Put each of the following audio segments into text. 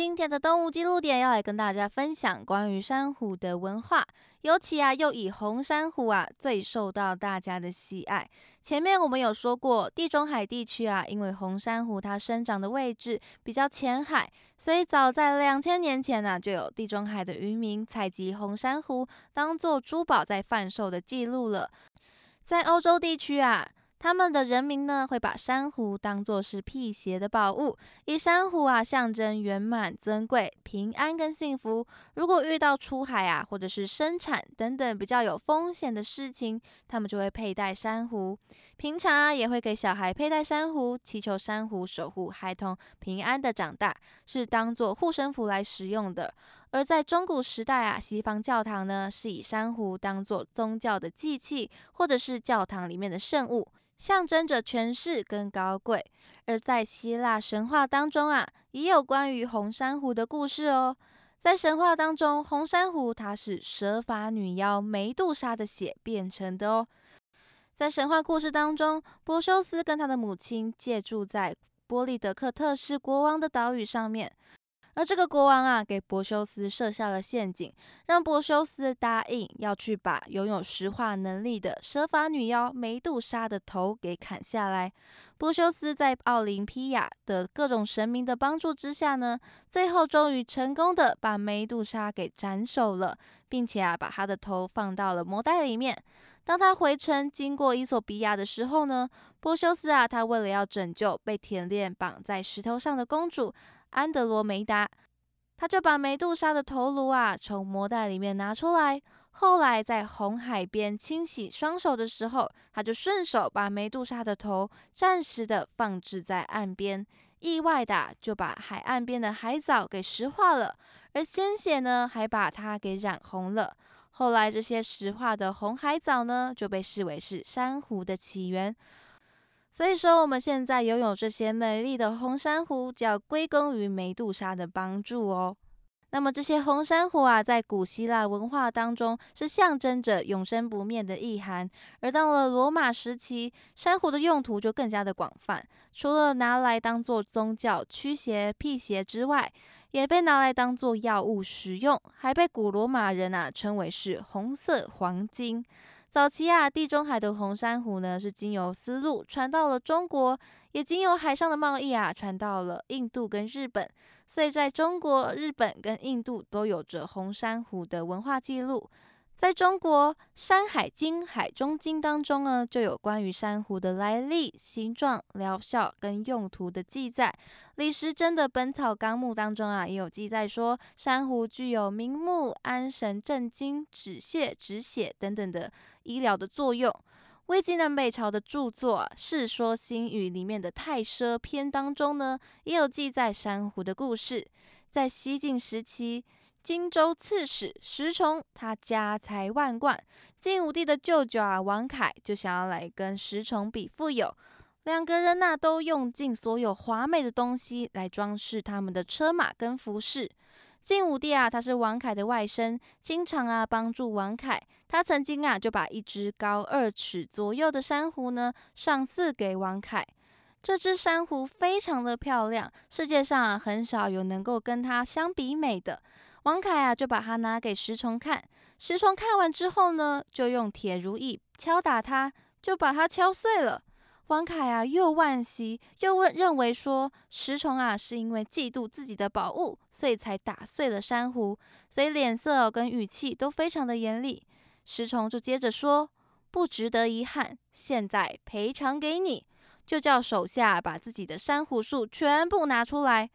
今天的动物记录点要来跟大家分享关于珊瑚的文化，尤其啊又以红珊瑚啊最受到大家的喜爱。前面我们有说过，地中海地区啊，因为红珊瑚它生长的位置比较浅海，所以早在两千年前呢，就有地中海的渔民采集红珊瑚当做珠宝在贩售的记录了。在欧洲地区啊。他们的人民呢，会把珊瑚当作是辟邪的宝物，以珊瑚啊象征圆满、尊贵、平安跟幸福。如果遇到出海啊，或者是生产等等比较有风险的事情，他们就会佩戴珊瑚。平常啊，也会给小孩佩戴珊瑚，祈求珊瑚守护孩童平安的长大，是当做护身符来使用的。而在中古时代啊，西方教堂呢，是以珊瑚当做宗教的祭器，或者是教堂里面的圣物。象征着权势跟高贵，而在希腊神话当中啊，也有关于红珊瑚的故事哦。在神话当中，红珊瑚它是蛇发女妖梅杜莎的血变成的哦。在神话故事当中，波修斯跟他的母亲借住在波利德克特氏国王的岛屿上面。而这个国王啊，给柏修斯设下了陷阱，让柏修斯答应要去把拥有石化能力的蛇发女妖梅杜莎的头给砍下来。柏修斯在奥林匹亚的各种神明的帮助之下呢，最后终于成功的把梅杜莎给斩首了，并且啊，把她的头放到了魔袋里面。当他回城经过伊索比亚的时候呢，波修斯啊，他为了要拯救被铁链绑在石头上的公主。安德罗梅达，他就把梅杜莎的头颅啊从魔袋里面拿出来。后来在红海边清洗双手的时候，他就顺手把梅杜莎的头暂时的放置在岸边，意外的就把海岸边的海藻给石化了，而鲜血呢还把它给染红了。后来这些石化的红海藻呢就被视为是珊瑚的起源。所以说，我们现在拥有这些美丽的红珊瑚，就要归功于梅杜莎的帮助哦。那么这些红珊瑚啊，在古希腊文化当中是象征着永生不灭的意涵。而到了罗马时期，珊瑚的用途就更加的广泛，除了拿来当做宗教驱邪辟邪之外，也被拿来当做药物使用，还被古罗马人啊称为是红色黄金。早期啊，地中海的红珊瑚呢，是经由丝路传到了中国，也经由海上的贸易啊，传到了印度跟日本。所以在中国、日本跟印度都有着红珊瑚的文化记录。在中国《山海经·海中经》当中呢，就有关于珊瑚的来历、形状、疗效跟用途的记载。李时珍的《本草纲目》当中啊，也有记载说，珊瑚具有明目、安神、镇惊、止泻、止血等等的医疗的作用。魏晋南北朝的著作《世说新语》里面的《太奢篇》当中呢，也有记载珊瑚的故事。在西晋时期。荆州刺史石崇，他家财万贯。晋武帝的舅舅啊，王恺就想要来跟石崇比富有。两个人呐，都用尽所有华美的东西来装饰他们的车马跟服饰。晋武帝啊，他是王恺的外甥，经常啊帮助王恺。他曾经啊就把一只高二尺左右的珊瑚呢上赐给王恺。这只珊瑚非常的漂亮，世界上啊很少有能够跟它相比美的。王凯啊，就把它拿给石崇看。石崇看完之后呢，就用铁如意敲打它，就把它敲碎了。王凯啊，又惋惜又问，认为说石崇啊，是因为嫉妒自己的宝物，所以才打碎了珊瑚，所以脸色跟语气都非常的严厉。石崇就接着说：“不值得遗憾，现在赔偿给你。”就叫手下把自己的珊瑚树全部拿出来。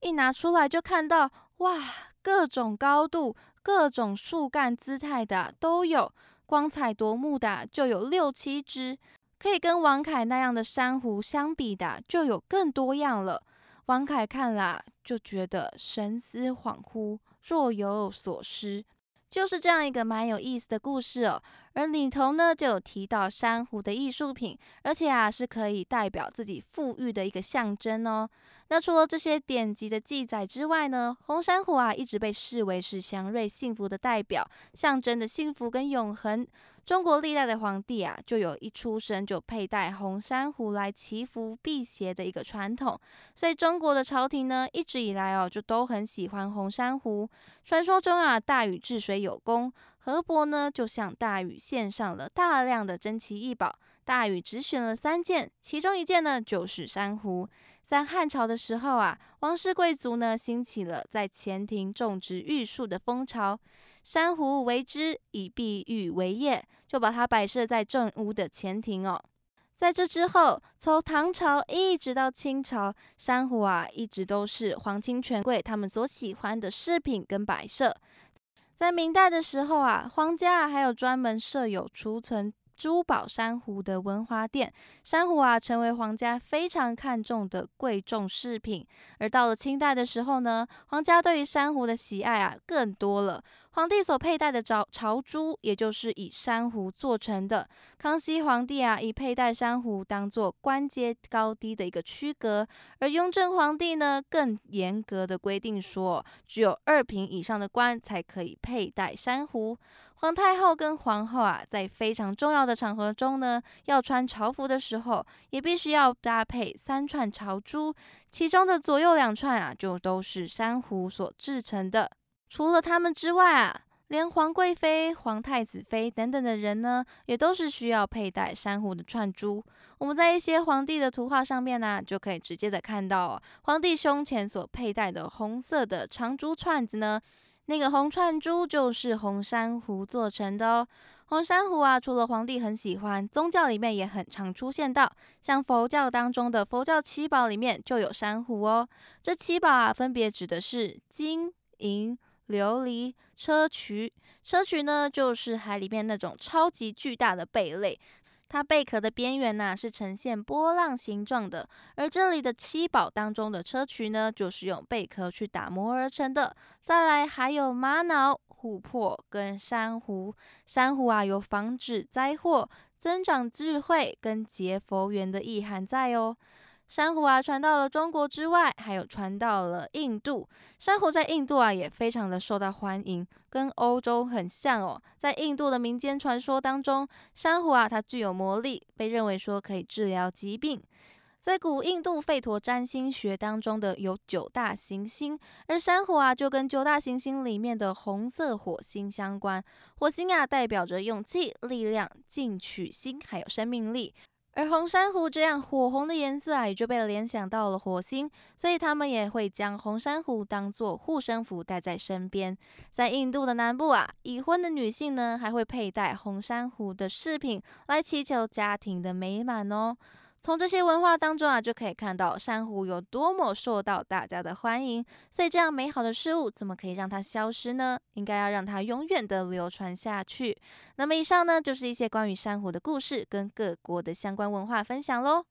一拿出来就看到，哇！各种高度、各种树干姿态的都有，光彩夺目的就有六七只，可以跟王凯那样的珊瑚相比的就有更多样了。王凯看了就觉得神思恍惚，若有所失。就是这样一个蛮有意思的故事哦。而里头呢，就有提到珊瑚的艺术品，而且啊，是可以代表自己富裕的一个象征哦。那除了这些典籍的记载之外呢，红珊瑚啊，一直被视为是祥瑞幸福的代表，象征着幸福跟永恒。中国历代的皇帝啊，就有一出生就佩戴红珊瑚来祈福辟邪的一个传统，所以中国的朝廷呢，一直以来哦，就都很喜欢红珊瑚。传说中啊，大禹治水有功，河伯呢就向大禹献上了大量的珍奇异宝，大禹只选了三件，其中一件呢就是珊瑚。在汉朝的时候啊，王室贵族呢兴起了在前庭种植玉树的风潮，珊瑚为之，以碧玉为业。就把它摆设在正屋的前庭哦。在这之后，从唐朝一直到清朝，珊瑚啊一直都是皇亲权贵他们所喜欢的饰品跟摆设。在明代的时候啊，皇家还有专门设有储存珠宝珊瑚的文华殿，珊瑚啊成为皇家非常看重的贵重饰品。而到了清代的时候呢，皇家对于珊瑚的喜爱啊更多了。皇帝所佩戴的朝朝珠，也就是以珊瑚做成的。康熙皇帝啊，以佩戴珊瑚当做官阶高低的一个区隔；而雍正皇帝呢，更严格的规定说，只有二品以上的官才可以佩戴珊瑚。皇太后跟皇后啊，在非常重要的场合中呢，要穿朝服的时候，也必须要搭配三串朝珠，其中的左右两串啊，就都是珊瑚所制成的。除了他们之外啊，连皇贵妃、皇太子妃等等的人呢，也都是需要佩戴珊瑚的串珠。我们在一些皇帝的图画上面呢，就可以直接的看到皇帝胸前所佩戴的红色的长珠串子呢，那个红串珠就是红珊瑚做成的哦。红珊瑚啊，除了皇帝很喜欢，宗教里面也很常出现到，像佛教当中的佛教七宝里面就有珊瑚哦。这七宝啊，分别指的是金银。琉璃砗磲，砗磲呢，就是海里面那种超级巨大的贝类，它贝壳的边缘呐是呈现波浪形状的。而这里的七宝当中的砗磲呢，就是用贝壳去打磨而成的。再来还有玛瑙、琥珀跟珊瑚，珊瑚啊有防止灾祸、增长智慧跟结佛缘的意涵在哦。珊瑚啊，传到了中国之外，还有传到了印度。珊瑚在印度啊，也非常的受到欢迎，跟欧洲很像哦。在印度的民间传说当中，珊瑚啊，它具有魔力，被认为说可以治疗疾病。在古印度吠陀占星学当中的有九大行星，而珊瑚啊，就跟九大行星里面的红色火星相关。火星啊，代表着勇气、力量、进取心，还有生命力。而红珊瑚这样火红的颜色啊，也就被联想到了火星，所以他们也会将红珊瑚当做护身符带在身边。在印度的南部啊，已婚的女性呢，还会佩戴红珊瑚的饰品来祈求家庭的美满哦。从这些文化当中啊，就可以看到珊瑚有多么受到大家的欢迎。所以这样美好的事物，怎么可以让它消失呢？应该要让它永远的流传下去。那么以上呢，就是一些关于珊瑚的故事跟各国的相关文化分享喽。